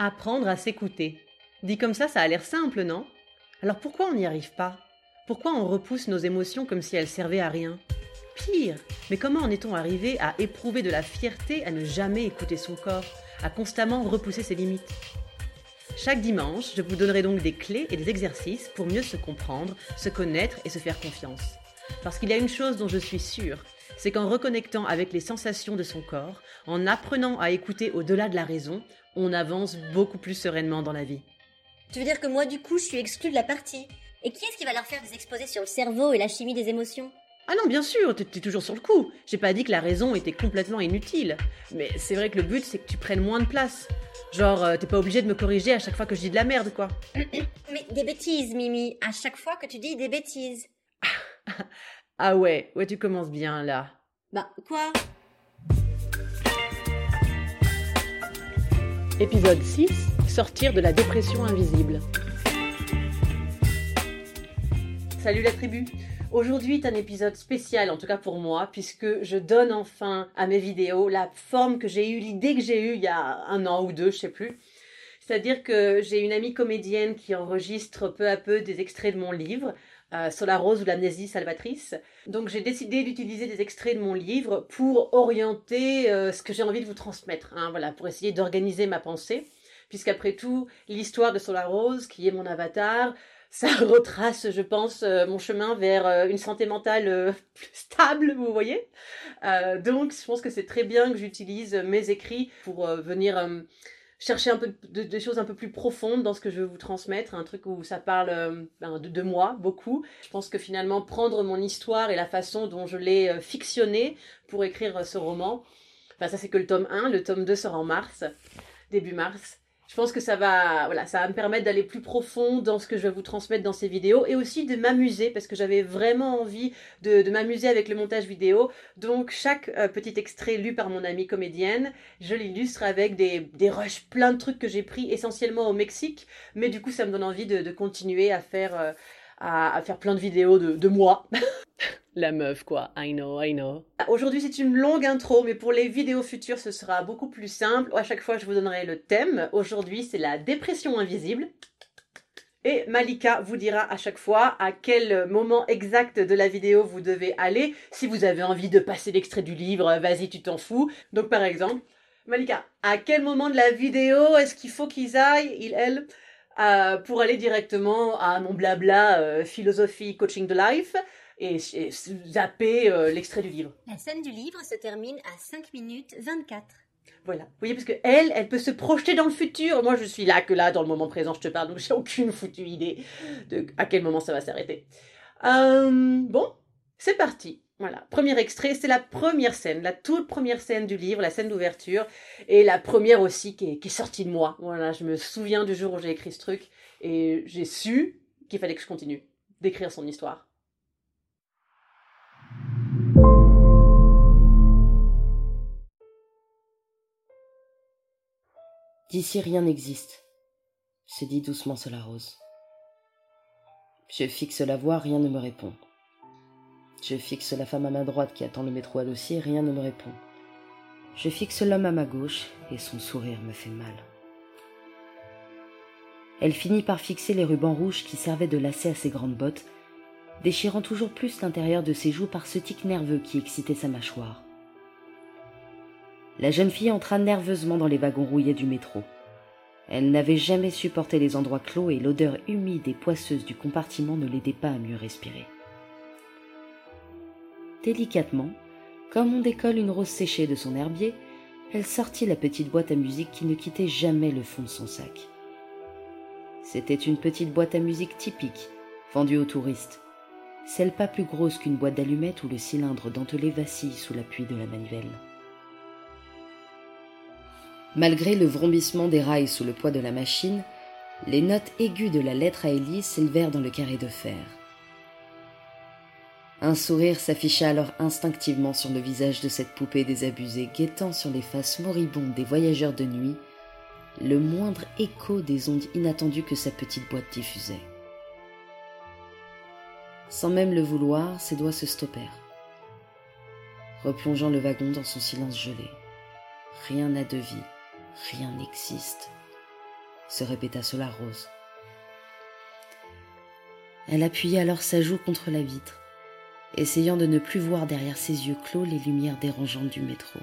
Apprendre à s'écouter. Dit comme ça, ça a l'air simple, non? Alors pourquoi on n'y arrive pas? Pourquoi on repousse nos émotions comme si elles servaient à rien? Pire, mais comment en est-on arrivé à éprouver de la fierté à ne jamais écouter son corps, à constamment repousser ses limites? Chaque dimanche, je vous donnerai donc des clés et des exercices pour mieux se comprendre, se connaître et se faire confiance. Parce qu'il y a une chose dont je suis sûre, c'est qu'en reconnectant avec les sensations de son corps, en apprenant à écouter au-delà de la raison, on avance beaucoup plus sereinement dans la vie. Tu veux dire que moi, du coup, je suis exclue de la partie Et qui est-ce qui va leur faire des exposés sur le cerveau et la chimie des émotions? Ah non, bien sûr, t'es toujours sur le coup. J'ai pas dit que la raison était complètement inutile. Mais c'est vrai que le but, c'est que tu prennes moins de place. Genre, euh, t'es pas obligé de me corriger à chaque fois que je dis de la merde, quoi. Mais des bêtises, Mimi, à chaque fois que tu dis des bêtises. ah ouais, ouais, tu commences bien, là. Bah, quoi? Épisode 6 Sortir de la dépression invisible. Salut la tribu Aujourd'hui est un épisode spécial, en tout cas pour moi, puisque je donne enfin à mes vidéos la forme que j'ai eue, l'idée que j'ai eue il y a un an ou deux, je sais plus. C'est-à-dire que j'ai une amie comédienne qui enregistre peu à peu des extraits de mon livre, euh, rose ou l'amnésie salvatrice. Donc j'ai décidé d'utiliser des extraits de mon livre pour orienter euh, ce que j'ai envie de vous transmettre, hein, voilà, pour essayer d'organiser ma pensée, puisqu'après tout, l'histoire de Solar Rose, qui est mon avatar, ça retrace, je pense, euh, mon chemin vers une santé mentale plus stable, vous voyez. donc, je pense que c'est très bien que j'utilise mes écrits pour venir chercher un peu de, choses un peu plus profondes dans ce que je veux vous transmettre, un truc où ça parle euh, ben, de, moi beaucoup. Je pense que finalement prendre mon histoire et la façon dont je l'ai euh, fictionnée pour écrire euh, ce roman, ben, ça c'est que le tome 1, le tome 2 sera en mars, début mars je pense que ça va, voilà, ça va me permettre d'aller plus profond dans ce que je vais vous transmettre dans ces vidéos et aussi de m'amuser parce que j'avais vraiment envie de, m'amuser avec le montage vidéo. Donc chaque euh, petit extrait lu par mon amie comédienne, je l'illustre avec des, des rushs, plein de trucs que j'ai pris essentiellement au Mexique, mais du coup ça me donne envie de, continuer à faire, euh, à, faire plein de vidéos de, de moi. La meuf, quoi. I know, I know. Aujourd'hui, c'est une longue intro, mais pour les vidéos futures, ce sera beaucoup plus simple. À chaque fois, je vous donnerai le thème. Aujourd'hui, c'est la dépression invisible. Et Malika vous dira à chaque fois à quel moment exact de la vidéo vous devez aller. Si vous avez envie de passer l'extrait du livre, vas-y, tu t'en fous. Donc, par exemple, Malika, à quel moment de la vidéo est-ce qu'il faut qu'ils aillent, il, elle, euh, pour aller directement à mon blabla euh, philosophie coaching de life et, zapper euh, l'extrait du livre. La scène du livre se termine à 5 minutes 24. Voilà. Vous voyez, parce que elle, elle peut se projeter dans le futur. Moi, je suis là que là, dans le moment présent, je te parle, donc j'ai aucune foutue idée de à quel moment ça va s'arrêter. Bon, c'est parti. Voilà, premier extrait, c'est la première scène, la toute première scène du livre, la scène d'ouverture, et la première aussi qui est, sortie de moi. Voilà, je me souviens du jour où j'ai écrit ce truc, et j'ai su qu'il fallait que je continue d'écrire son histoire. D'ici rien n'existe, se dit doucement rose. Je fixe la voix, rien ne me répond. Je fixe la femme à ma droite qui attend le métro à dossier, rien ne me répond. Je fixe l'homme à ma gauche et son sourire me fait mal. Elle finit par fixer les rubans rouges qui servaient de lacet à ses grandes bottes, déchirant toujours plus l'intérieur de ses joues par ce tic nerveux qui excitait sa mâchoire. La jeune fille entra nerveusement dans les wagons rouillés du métro. Elle n'avait jamais supporté les endroits clos et l'odeur humide et poisseuse du compartiment ne l'aidait pas à mieux respirer. Délicatement, comme on décolle une rose séchée de son herbier, elle sortit la petite boîte à musique qui ne quittait jamais le fond de son sac. C'était une petite boîte à musique typique, vendue aux touristes, celle pas plus grosse qu'une boîte d'allumettes où le cylindre dentelé vacille sous l'appui de la manivelle. Malgré le vrombissement des rails sous le poids de la machine, les notes aiguës de la lettre à hélice s'élevèrent dans le carré de fer. Un sourire s'afficha alors instinctivement sur le visage de cette poupée désabusée, guettant sur les faces moribondes des voyageurs de nuit le moindre écho des ondes inattendues que sa petite boîte diffusait. Sans même le vouloir, ses doigts se stoppèrent, replongeant le wagon dans son silence gelé. Rien n'a de vie, rien n'existe. se répéta Solar Rose. Elle appuyait alors sa joue contre la vitre, essayant de ne plus voir derrière ses yeux clos les lumières dérangeantes du métro.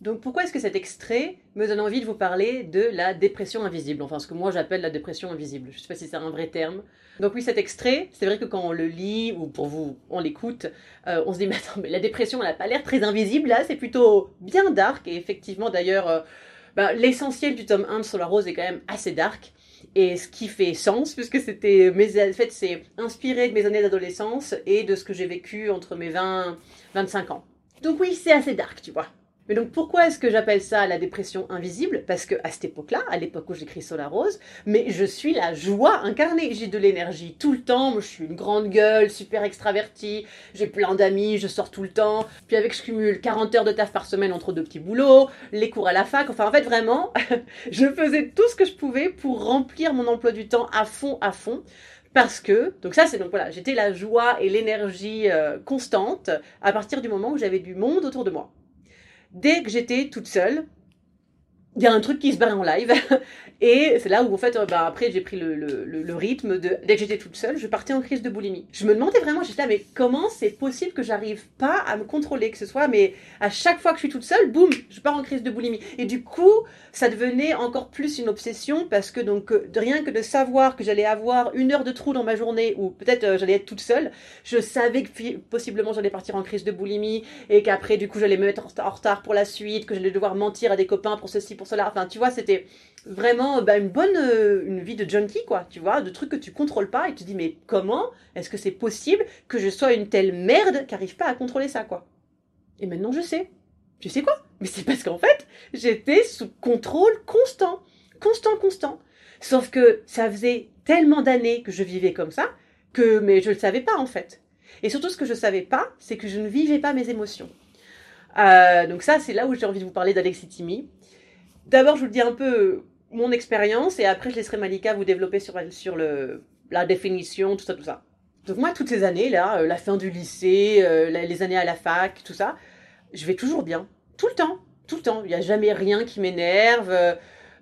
Donc pourquoi est-ce que cet extrait me donne envie de vous parler de la dépression invisible? Enfin, ce que moi j'appelle la dépression invisible. Je ne sais pas si c'est un vrai terme. Donc oui, cet extrait, c'est vrai que quand on le lit, ou pour vous, on l'écoute, euh, on se dit, mais attends, mais la dépression, elle n'a pas l'air très invisible, là, c'est plutôt bien dark. Et effectivement, d'ailleurs, euh, bah, l'essentiel du tome 1 de Solar Rose est quand même assez dark. Et ce qui fait sens, puisque c'était en fait, c'est inspiré de mes années d'adolescence et de ce que j'ai vécu entre mes 20 25 ans. Donc oui, c'est assez dark, tu vois. Mais donc pourquoi est-ce que j'appelle ça la dépression invisible? Parce que à cette époque-là, à l'époque où j'écris Solar Rose, mais je suis la joie incarnée. J'ai de l'énergie tout le temps. je suis une grande gueule, super extravertie. J'ai plein d'amis, je sors tout le temps. Puis avec, je cumule 40 heures de taf par semaine entre deux petits boulots, les cours à la fac. Enfin, en fait, vraiment, je faisais tout ce que je pouvais pour remplir mon emploi du temps à fond, à fond parce que donc ça c'est donc voilà j'étais la joie et l'énergie euh, constante à partir du moment où j'avais du monde autour de moi dès que j'étais toute seule, il y a un truc qui se barre en live. Et c'est là où, en fait, euh, bah, après, j'ai pris le, le, rythme de. Dès que j'étais toute seule, je partais en crise de boulimie. Je me demandais vraiment, j'étais là, mais comment c'est possible que j'arrive pas à me contrôler, que ce soit, mais à chaque fois que je suis toute seule, boum, je pars en crise de boulimie. Et du coup, ça devenait encore plus une obsession parce que, donc, euh, rien que de savoir que j'allais avoir une heure de trou dans ma journée ou peut-être euh, j'allais être toute seule, je savais que possiblement j'allais partir en crise de boulimie et qu'après, du coup, j'allais me mettre en retard pour la suite, que j'allais devoir mentir à des copains pour ceci, pour cela. Enfin, tu vois, c'était vraiment bah, une bonne euh, une vie de junkie, quoi, tu vois, de trucs que tu contrôles pas et tu te dis, mais comment est-ce que c'est possible que je sois une telle merde qui n'arrive pas à contrôler ça, quoi? Et maintenant, je sais. Tu sais quoi? Mais c'est parce qu'en fait, j'étais sous contrôle constant. Constant, constant. Sauf que ça faisait tellement d'années que je vivais comme ça que, mais je ne le savais pas, en fait. Et surtout, ce que je ne savais pas, c'est que je ne vivais pas mes émotions. Euh, donc ça, c'est là où j'ai envie de vous parler d'Alexis Timmy. D'abord, je vous le dis un peu mon expérience et après, je laisserai Malika vous développer sur, sur le, la définition, tout ça, tout ça. Donc moi, toutes ces années, là, euh, la fin du lycée, euh, les années à la fac, tout ça, je vais toujours bien. Tout le temps. Tout le temps. Il n'y a jamais rien qui m'énerve.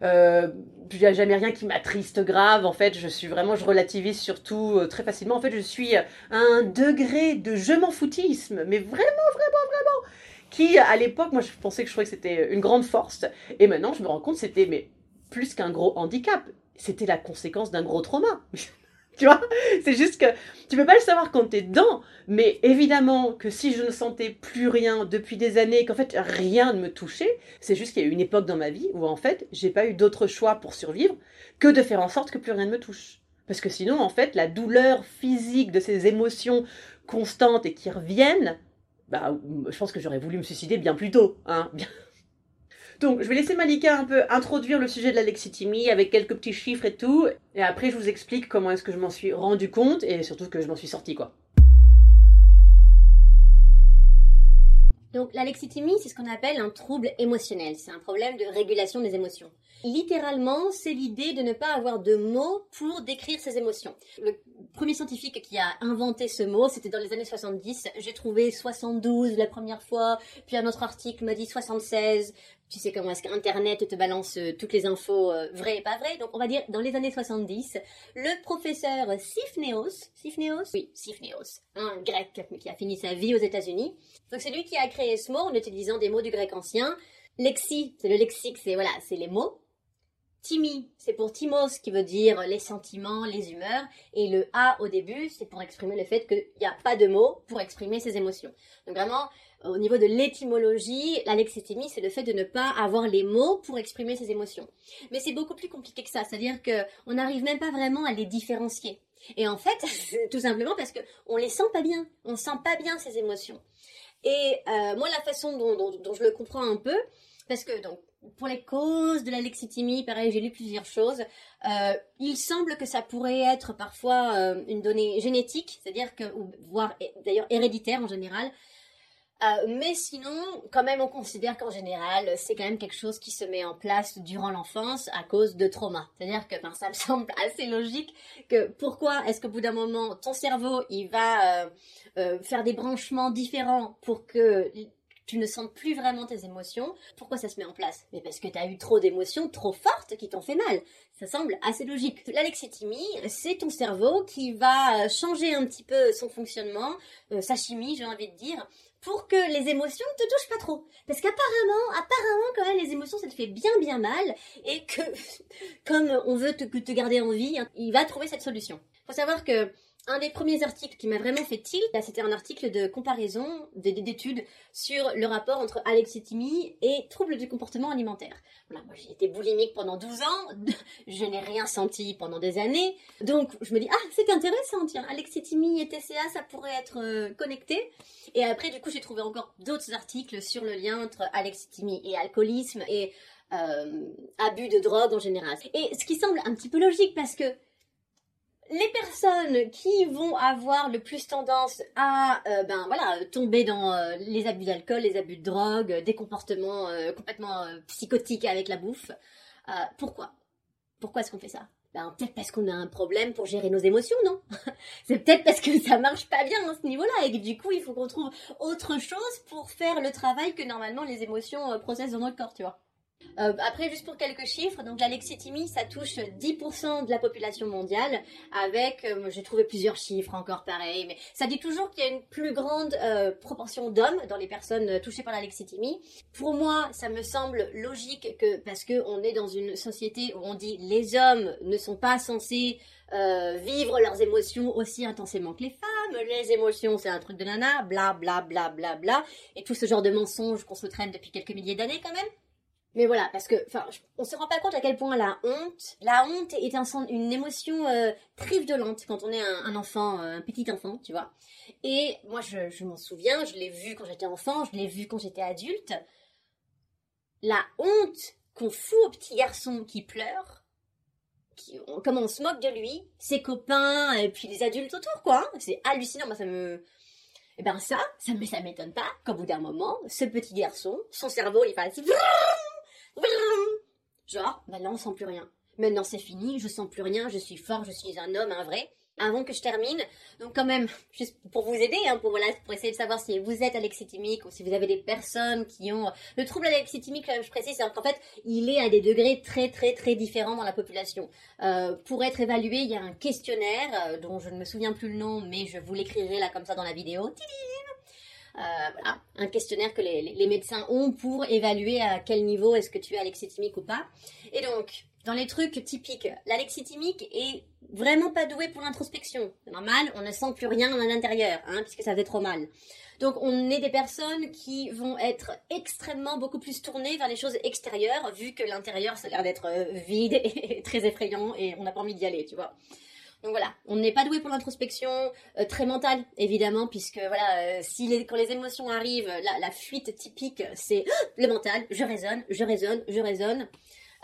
Euh, il n'y a jamais rien qui m'attriste grave. En fait, je suis vraiment, je relativise surtout très facilement. En fait, je suis à un degré de je m'en foutisme, mais vraiment, vraiment, vraiment qui à l'époque, moi je pensais que je trouvais que c'était une grande force, et maintenant je me rends compte c'était mais plus qu'un gros handicap, c'était la conséquence d'un gros trauma. tu vois? C'est juste que tu peux pas le savoir quand tu es dedans, mais évidemment que si je ne sentais plus rien depuis des années, qu'en fait rien ne me touchait, c'est juste qu'il y a eu une époque dans ma vie où en fait j'ai pas eu d'autre choix pour survivre que de faire en sorte que plus rien ne me touche. Parce que sinon, en fait, la douleur physique de ces émotions constantes et qui reviennent, bah, je pense que j'aurais voulu me suicider bien plus tôt. Hein Donc, je vais laisser Malika un peu introduire le sujet de la avec quelques petits chiffres et tout. Et après, je vous explique comment est-ce que je m'en suis rendu compte et surtout que je m'en suis sortie, quoi. Donc l'alexithymie, c'est ce qu'on appelle un trouble émotionnel. C'est un problème de régulation des émotions. Littéralement, c'est l'idée de ne pas avoir de mots pour décrire ses émotions. Le premier scientifique qui a inventé ce mot, c'était dans les années 70. J'ai trouvé 72 la première fois, puis un autre article m'a dit 76. Tu sais comment est-ce qu'Internet te balance euh, toutes les infos euh, vraies et pas vraies. Donc on va dire dans les années 70, le professeur Sifneos, Sifneos Oui, Sifneos, un grec qui a fini sa vie aux États-Unis. Donc c'est lui qui a créé ce mot en utilisant des mots du grec ancien. Lexi, c'est le lexique, c'est voilà, c'est les mots. Timi, c'est pour Timos, qui veut dire les sentiments, les humeurs. Et le A au début, c'est pour exprimer le fait qu'il n'y a pas de mots pour exprimer ses émotions. Donc vraiment, au niveau de l'étymologie, l'alexithymie, c'est le fait de ne pas avoir les mots pour exprimer ses émotions. Mais c'est beaucoup plus compliqué que ça. C'est-à-dire qu'on n'arrive même pas vraiment à les différencier. Et en fait, tout simplement parce qu'on les sent pas bien. On sent pas bien ces émotions. Et euh, moi, la façon dont, je le comprends un peu, parce que donc pour les causes de la lexithymie, pareil, j'ai lu plusieurs choses. Euh, il semble que ça pourrait être parfois euh, une donnée génétique, c'est-à-dire que, voire d'ailleurs héréditaire en général. Euh, mais sinon, quand même, on considère qu'en général, c'est quand même quelque chose qui se met en place durant l'enfance à cause de trauma. C'est-à-dire que ben, ça me semble assez logique que pourquoi est-ce qu'au bout d'un moment, ton cerveau, il va faire des branchements différents pour que tu ne sens plus vraiment tes émotions. Pourquoi ça se met en place? Mais parce que tu as eu trop d'émotions trop fortes qui t'ont fait mal. Ça semble assez logique. L'alexithymie, c'est ton cerveau qui va changer un petit peu son fonctionnement, euh, sa chimie, j'ai envie de dire, pour que les émotions te touchent pas trop. Parce qu'apparemment, apparemment quand même les émotions ça te fait bien bien mal et que comme on veut te, te garder en vie, hein, il va trouver cette solution. Faut savoir que un des premiers articles qui m'a vraiment fait tilt, bah, c'était un article de comparaison, d'études sur le rapport entre alexithymie et troubles du comportement alimentaire. Voilà, moi j'ai été boulimique pendant 12 ans, je n'ai rien senti pendant des années, donc je me dis ah c'est intéressant, tiens, alexithymie et TCA ça pourrait être euh, connecté. Et après du coup j'ai trouvé encore d'autres articles sur le lien entre alexithymie et alcoolisme et euh, abus de drogue en général. Et ce qui semble un petit peu logique parce que les personnes qui vont avoir le plus tendance à euh, ben voilà tomber dans euh, les abus d'alcool, les abus de drogue, des comportements euh, complètement psychotiques avec la bouffe. pourquoi? Pourquoi est-ce qu'on fait ça? Ben, peut-être parce qu'on a un problème pour gérer nos émotions, non? C'est peut-être parce que ça marche pas bien à ce niveau-là et que du coup il faut qu'on trouve autre chose pour faire le travail que normalement les émotions processent dans notre corps, tu vois. Euh, après, juste pour quelques chiffres, donc l'alexithymie, ça touche 10% de la population mondiale, avec, euh, j'ai trouvé plusieurs chiffres encore pareil, mais ça dit toujours qu'il y a une plus grande euh, proportion d'hommes dans les personnes touchées par l'alexithymie. Pour moi, ça me semble logique que, parce que on est dans une société où on dit les hommes ne sont pas censés vivre leurs émotions aussi intensément que les femmes, les émotions c'est un truc de nana, bla bla bla bla bla, et tout ce genre de mensonges qu'on se traîne depuis quelques milliers d'années quand même. Mais voilà, parce que, enfin, on se rend pas compte à quel point la honte, la honte est un, une émotion euh, très violente quand on est un, enfant, euh, un petit enfant, tu vois. Et moi, je, m'en souviens, je l'ai vu quand j'étais enfant, je l'ai vu quand j'étais adulte. La honte qu'on fout au petit garçon qui pleure, qui, comme on se moque de lui, ses copains, et puis les adultes autour, quoi. Hein. C'est hallucinant, moi ça me... Eh ben ça, ça, ça m'étonne pas qu'au bout d'un moment, ce petit garçon, son cerveau, il fasse Genre, maintenant on sent plus rien. Maintenant c'est fini, je sens plus rien, je suis fort, je suis un homme, un vrai. Avant que je termine, donc quand même, juste pour vous aider, pour voilà, pour essayer de savoir si vous êtes alexithymique ou si vous avez des personnes qui ont le trouble alexithymique, je précise, c'est qu'en fait, il est à des degrés très très très différents dans la population. Pour être évalué, il y a un questionnaire dont je ne me souviens plus le nom, mais je vous l'écrirai là comme ça dans la vidéo. Euh, voilà, un questionnaire que les, les, médecins ont pour évaluer à quel niveau est-ce que tu es alexithymique ou pas. Et donc, dans les trucs typiques, l'alexithymique est vraiment pas doué pour l'introspection. C'est normal, on ne sent plus rien à l'intérieur, hein, puisque ça fait trop mal. Donc on est des personnes qui vont être extrêmement beaucoup plus tournées vers les choses extérieures, vu que l'intérieur ça a l'air d'être euh, vide et très effrayant et on n'a pas envie d'y aller, tu vois. Donc voilà, on n'est pas doué pour l'introspection, euh, très mentale évidemment, puisque voilà, euh, si quand les émotions arrivent, la, fuite typique, c'est le mental, je raisonne, je raisonne, je raisonne.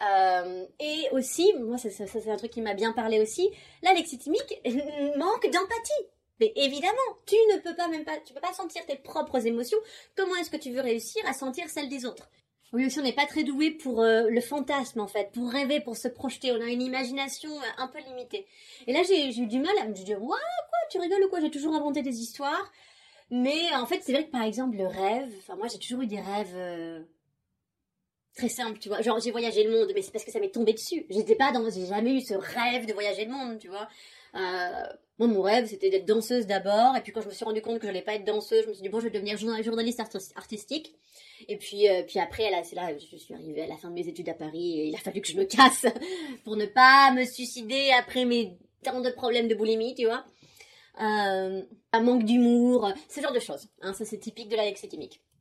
Euh, et aussi, moi ça, c'est un truc qui m'a bien parlé aussi, la lexithymique manque d'empathie. Mais évidemment, tu ne peux pas même pas, tu peux pas sentir tes propres émotions. Comment est-ce que tu veux réussir à sentir celles des autres? Oui, aussi, on n'est pas très doué pour euh, le fantasme, en fait, pour rêver, pour se projeter. On a une imagination euh, un peu limitée. Et là, j'ai eu du mal à me dire, ouais, quoi, tu rigoles ou quoi? J'ai toujours inventé des histoires. Mais en fait, c'est vrai que, par exemple, le rêve, enfin, moi, j'ai toujours eu des rêves euh, très simples, tu vois. Genre, j'ai voyagé le monde, mais c'est parce que ça m'est tombé dessus. J'étais pas dans, j'ai jamais eu ce rêve de voyager le monde, tu vois. Moi, mon rêve, c'était d'être danseuse d'abord. Et puis, quand je me suis rendu compte que je n'allais pas être danseuse, je me suis dit, bon, je vais devenir journaliste artistique. Et puis, euh, puis après, c'est là, je suis arrivée à la fin de mes études à Paris et il a fallu que je me casse pour ne pas me suicider après mes tant de problèmes de boulimie, tu vois. Euh, un manque d'humour, ce genre de choses. Hein, ça, c'est typique de l'alexithymique. Voilà.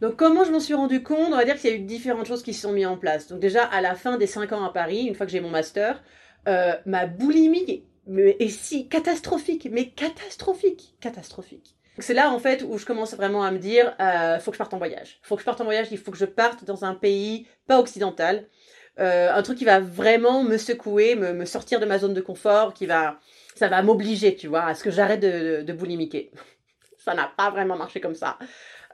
Donc comment je m'en suis rendu compte? On va dire qu'il y a eu différentes choses qui se sont mises en place. Donc déjà, à la fin des 5 ans à Paris, une fois que j'ai mon master, euh, ma boulimie et si catastrophique, mais catastrophique, catastrophique. C'est là en fait où je commence vraiment à me dire, euh, faut que je parte en voyage. Faut que je parte en voyage. Il faut que je parte dans un pays pas occidental, euh, un truc qui va vraiment me secouer, me, me, sortir de ma zone de confort, qui va, ça va m'obliger, tu vois, à ce que j'arrête de, de, de boulimiquer. ça n'a pas vraiment marché comme ça.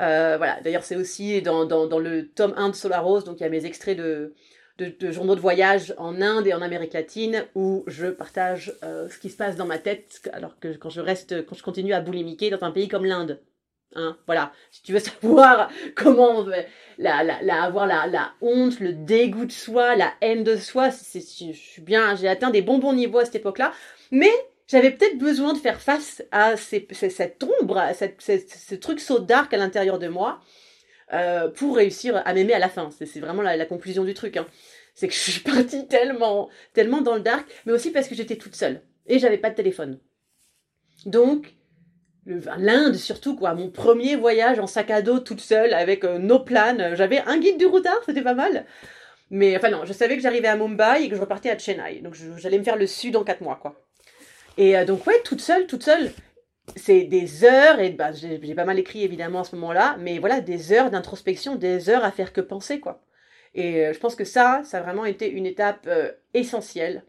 Euh, voilà. D'ailleurs, c'est aussi dans, dans, dans, le tome 1 de Solar Rose, donc il y a mes extraits de de, journaux de voyage en Inde et en Amérique latine où je partage euh, ce qui se passe dans ma tête alors que quand je reste, quand je continue à boulimiquer dans un pays comme l'Inde. Hein, voilà, si tu veux savoir comment la, la, la, avoir la, la, honte, le dégoût de soi, la haine de soi, c'est, je suis bien, j'ai atteint des bons bons niveaux à cette époque-là, mais j'avais peut-être besoin de faire face à cette ombre, à ce truc so dark à l'intérieur de moi, euh, pour réussir à m'aimer à la fin. C'est vraiment la, conclusion du truc. Hein. C'est que je suis partie tellement, tellement dans le dark, mais aussi parce que j'étais toute seule et j'avais pas de téléphone. Donc, l'Inde surtout, quoi, mon premier voyage en sac à dos toute seule avec euh, nos plans. J'avais un guide du routard, c'était pas mal. Mais enfin non, je savais que j'arrivais à Mumbai et que je repartais à Chennai. Donc j'allais me faire le sud en quatre mois, quoi. Et euh, donc ouais, toute seule, toute seule c'est des heures, et bah, j'ai pas mal écrit évidemment à ce moment-là, mais voilà, des heures d'introspection, des heures à faire que penser, quoi. Et euh, je pense que ça, ça a vraiment été une étape euh, essentielle.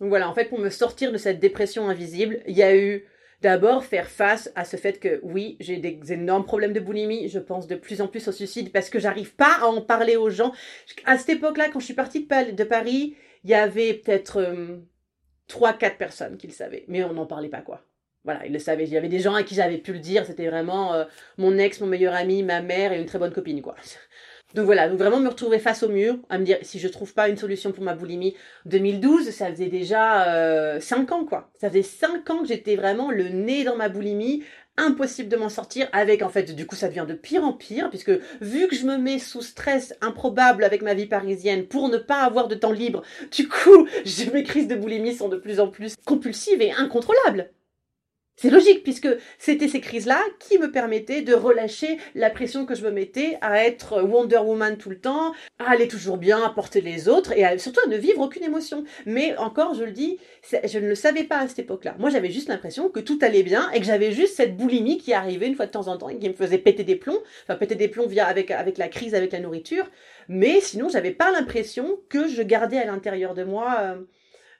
Donc voilà, en fait, pour me sortir de cette dépression invisible, il y a eu d'abord faire face à ce fait que oui, j'ai des énormes problèmes de boulimie, je pense de plus en plus au suicide parce que j'arrive pas à en parler aux gens. À cette époque-là, quand je suis partie de Paris, il y avait peut-être trois, quatre personnes qui le savaient, mais on n'en parlait pas quoi. Voilà, il le savait. Il y avait des gens à qui j'avais pu le dire. C'était vraiment euh, mon ex, mon meilleur ami, ma mère et une très bonne copine, quoi. Donc voilà, donc vraiment me retrouver face au mur, à me dire si je trouve pas une solution pour ma boulimie. 2012, ça faisait déjà euh, 5 ans, quoi. Ça faisait 5 ans que j'étais vraiment le nez dans ma boulimie, impossible de m'en sortir avec en fait du coup ça devient de pire en pire puisque vu que je me mets sous stress improbable avec ma vie parisienne pour ne pas avoir de temps libre du coup mes crises de boulimie sont de plus en plus compulsives et incontrôlables c'est logique puisque c'était ces crises-là qui me permettaient de relâcher la pression que je me mettais à être Wonder Woman tout le temps, à aller toujours bien, à porter les autres et surtout à ne vivre aucune émotion. Mais encore, je le dis, je ne le savais pas à cette époque-là. Moi, j'avais juste l'impression que tout allait bien et que j'avais juste cette boulimie qui arrivait une fois de temps en temps et qui me faisait péter des plombs, enfin péter des plombs via avec avec la crise avec la nourriture. Mais sinon, j'avais pas l'impression que je gardais à l'intérieur de moi euh,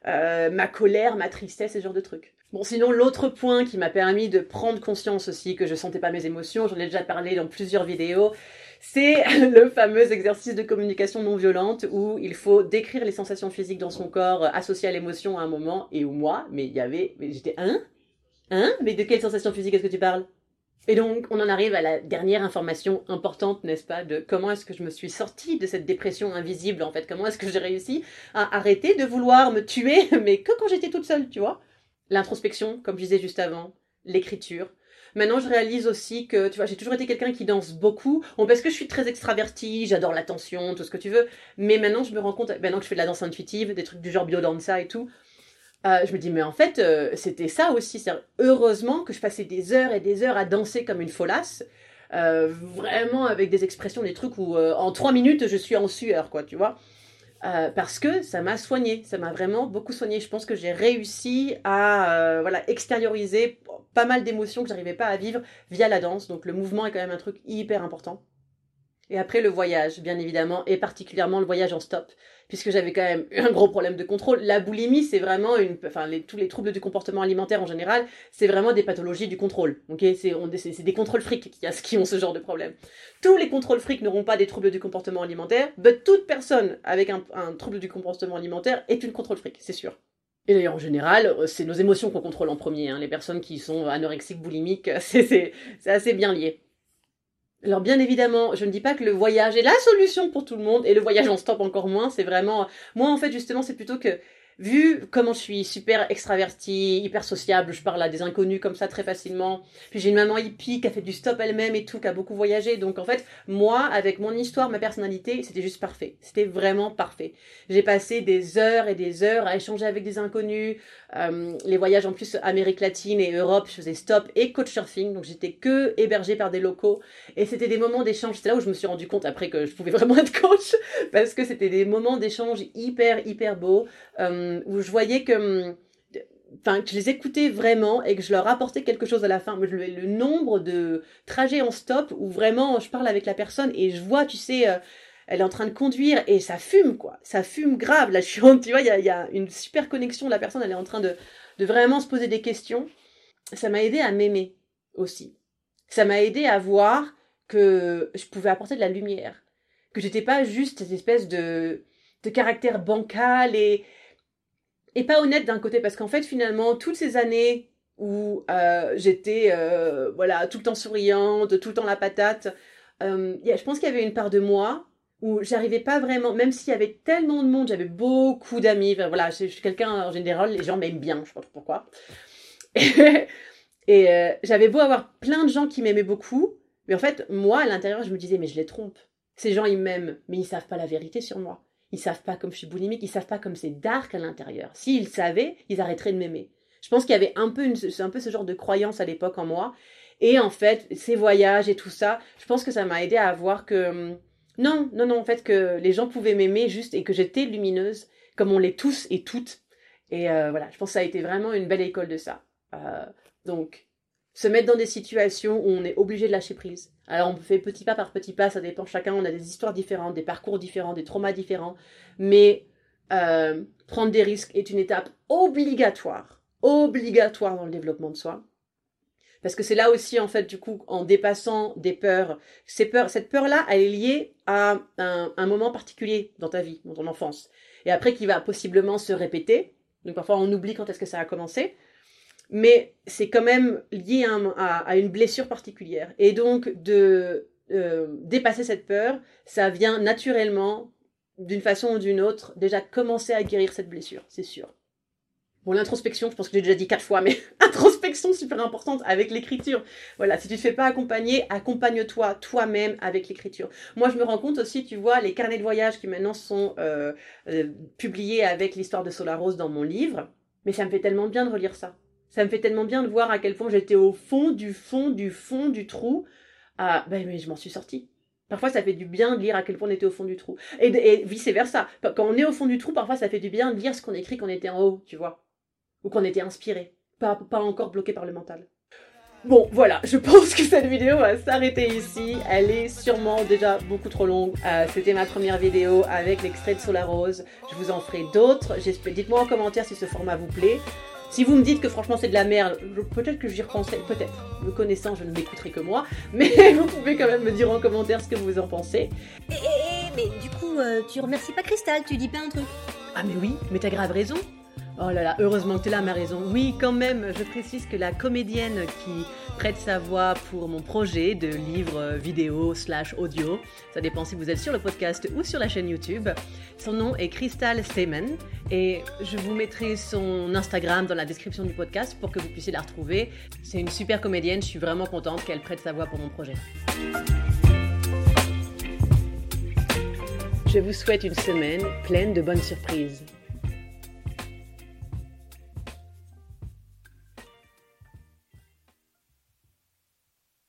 euh, ma colère, ma tristesse, ce genre de trucs. Bon, sinon, l'autre point qui m'a permis de prendre conscience aussi que je sentais pas mes émotions, j'en ai déjà parlé dans plusieurs vidéos, c'est le fameux exercice de communication non violente où il faut décrire les sensations physiques dans son corps associées à l'émotion à un moment et où moi, mais il y avait, j'étais, hein? Hein? Mais de quelles sensations physiques est-ce que tu parles? Et donc, on en arrive à la dernière information importante, n'est-ce pas, de comment est-ce que je me suis sortie de cette dépression invisible, en fait, comment est-ce que j'ai réussi à arrêter de vouloir me tuer, mais que quand j'étais toute seule, tu vois? L'introspection, comme je disais juste avant, l'écriture. Maintenant, je réalise aussi que, tu vois, j'ai toujours été quelqu'un qui danse beaucoup. Parce que je suis très extravertie, j'adore l'attention, tout ce que tu veux. Mais maintenant, je me rends compte, maintenant que je fais de la danse intuitive, des trucs du genre biodanza et tout, euh, je me dis, mais en fait, euh, c'était ça aussi. Heureusement que je passais des heures et des heures à danser comme une folasse. Euh, vraiment avec des expressions, des trucs où en trois minutes, je suis en sueur, quoi, tu vois. Euh, parce que ça m'a soigné, ça m'a vraiment beaucoup soigné. Je pense que j'ai réussi à euh, voilà extérioriser pas mal d'émotions que j'arrivais pas à vivre via la danse. Donc le mouvement est quand même un truc hyper important. Et après le voyage, bien évidemment, et particulièrement le voyage en stop, puisque j'avais quand même un gros problème de contrôle. La boulimie, c'est vraiment une, enfin tous les troubles du comportement alimentaire en général, c'est vraiment des pathologies du contrôle. Ok, c'est des contrôles frics qui, ont ce genre de problème. Tous les contrôles frics n'auront pas des troubles du comportement alimentaire, mais toute personne avec un, un trouble du comportement alimentaire est une contrôle fric, c'est sûr. Et d'ailleurs, en général, euh, c'est nos émotions qu'on contrôle en premier. Hein. Les personnes qui sont anorexiques, boulimiques, c'est assez bien lié. Alors bien évidemment, je ne dis pas que le voyage est la solution pour tout le monde, et le voyage en stop encore moins, c'est vraiment... Moi en fait justement c'est plutôt que vu comment je suis super extravertie, hyper sociable, je parle à des inconnus comme ça très facilement. Puis j'ai une maman hippie qui a fait du stop elle-même et tout, qui a beaucoup voyagé. Donc en fait, moi, avec mon histoire, ma personnalité, c'était juste parfait. C'était vraiment parfait. J'ai passé des heures et des heures à échanger avec des inconnus. Euh, les voyages en plus Amérique latine et Europe, je faisais stop et coach surfing. Donc j'étais que hébergée par des locaux. Et c'était des moments d'échange. C'est là où je me suis rendu compte après que je pouvais vraiment être coach parce que c'était des moments d'échange hyper, hyper beaux. Euh, où je voyais que hum, enfin que je les écoutais vraiment et que je leur apportais quelque chose à la fin. Le, nombre de trajets en stop où vraiment je parle avec la personne et je vois, tu sais, euh, elle est en train de conduire et ça fume quoi, ça fume grave. Là, je suis, tu vois, il y a, y a, une super connexion. La personne, elle est en train de, de vraiment se poser des questions. Ça m'a aidé à m'aimer aussi. Ça m'a aidé à voir que je pouvais apporter de la lumière, que j'étais pas juste cette espèce de de caractère bancal et, et pas honnête d'un côté, parce qu'en fait, finalement, toutes ces années où euh, j'étais euh, voilà tout le temps souriante, tout le temps la patate, euh, je pense qu'il y avait une part de moi où j'arrivais pas vraiment, même s'il y avait tellement de monde, j'avais beaucoup d'amis, voilà, je, suis quelqu'un en général, les gens m'aiment bien, je sais pas pourquoi. Et, j'avais beau avoir plein de gens qui m'aimaient beaucoup, mais en fait, moi, à l'intérieur, je me disais, mais je les trompe. Ces gens, ils m'aiment, mais ils savent pas la vérité sur moi. Ils savent pas comme je suis boulimique, ils savent pas comme c'est dark à l'intérieur. S'ils savaient, ils arrêteraient de m'aimer. Je pense qu'il y avait un peu, un peu ce genre de croyance à l'époque en moi. Et en fait, ces voyages et tout ça, je pense que ça m'a aidé à voir que hum, non, non, non, en fait, que les gens pouvaient m'aimer juste et que j'étais lumineuse, comme on l'est tous et toutes. Et euh, voilà, je pense que ça a été vraiment une belle école de ça. Euh, donc, se mettre dans des situations où on est obligé de lâcher prise. Alors on fait petit pas par petit pas, ça dépend chacun, on a des histoires différentes, des parcours différents, des traumas différents, mais euh, prendre des risques est une étape obligatoire, obligatoire dans le développement de soi. Parce que c'est là aussi, en fait, du coup, en dépassant des peurs, ces peurs cette peur-là, elle est liée à un, un, moment particulier dans ta vie, dans ton enfance. Et après, qui va possiblement se répéter. Donc parfois, on oublie quand est-ce que ça a commencé mais c'est quand même lié à, une blessure particulière. Et donc, de euh, dépasser cette peur, ça vient naturellement, d'une façon ou d'une autre, déjà commencer à guérir cette blessure, c'est sûr. Bon, l'introspection, je pense que j'ai déjà dit quatre fois, mais introspection super importante avec l'écriture. Voilà, si tu te fais pas accompagner, accompagne-toi toi-même avec l'écriture. Moi, je me rends compte aussi, tu vois, les carnets de voyage qui maintenant sont euh, euh, publiés avec l'histoire de Solar Rose dans mon livre, mais ça me fait tellement bien de relire ça. Ça me fait tellement bien de voir à quel point j'étais au fond du fond du fond du trou. Ah, ben, mais je m'en suis sortie. Parfois, ça fait du bien de lire à quel point on était au fond du trou. Et, vice-versa. Quand on est au fond du trou, parfois, ça fait du bien de lire ce qu'on écrit qu'on était en haut, tu vois. Ou qu'on était inspiré. Pas, pas encore bloqué par le mental. Bon, voilà, je pense que cette vidéo va s'arrêter ici. Elle est sûrement déjà beaucoup trop longue. Euh, c'était ma première vidéo avec l'extrait de Solar Rose. Je vous en ferai d'autres. Dites-moi en commentaire si ce format vous plaît. Si vous me dites que franchement c'est de la merde, peut-être que j'y repenserai, peut-être. Me connaissant, je ne m'écouterai que moi, mais vous pouvez quand même me dire en commentaire ce que vous en pensez. Et, mais du coup, euh, tu remercies pas Cristal, tu dis pas un truc Ah mais oui, mais t'as grave raison. Oh là là, heureusement que tu es là, ma raison. Oui, quand même, je précise que la comédienne qui prête sa voix pour mon projet de livre vidéo slash audio, ça dépend si vous êtes sur le podcast ou sur la chaîne YouTube, son nom est Crystal Stamen et je vous mettrai son Instagram dans la description du podcast pour que vous puissiez la retrouver. C'est une super comédienne, je suis vraiment contente qu'elle prête sa voix pour mon projet. Je vous souhaite une semaine pleine de bonnes surprises.